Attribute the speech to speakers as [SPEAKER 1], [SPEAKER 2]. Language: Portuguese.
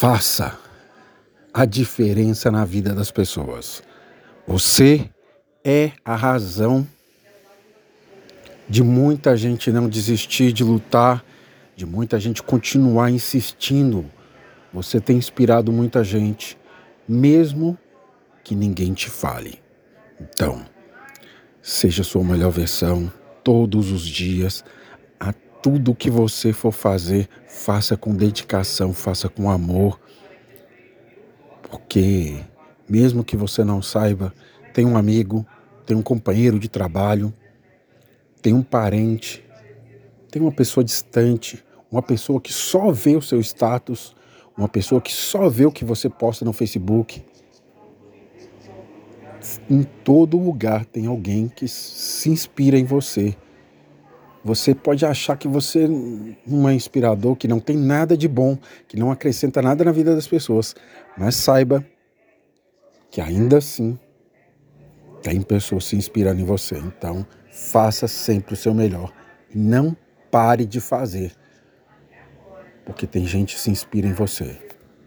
[SPEAKER 1] Faça a diferença na vida das pessoas. Você é a razão de muita gente não desistir de lutar, de muita gente continuar insistindo. Você tem inspirado muita gente, mesmo que ninguém te fale. Então, seja sua melhor versão todos os dias. A tudo que você for fazer, faça com dedicação, faça com amor. Porque, mesmo que você não saiba, tem um amigo, tem um companheiro de trabalho, tem um parente, tem uma pessoa distante, uma pessoa que só vê o seu status, uma pessoa que só vê o que você posta no Facebook. Em todo lugar tem alguém que se inspira em você. Você pode achar que você não é inspirador, que não tem nada de bom, que não acrescenta nada na vida das pessoas, mas saiba que ainda assim tem pessoas se inspirando em você. Então, faça sempre o seu melhor. Não pare de fazer, porque tem gente que se inspira em você.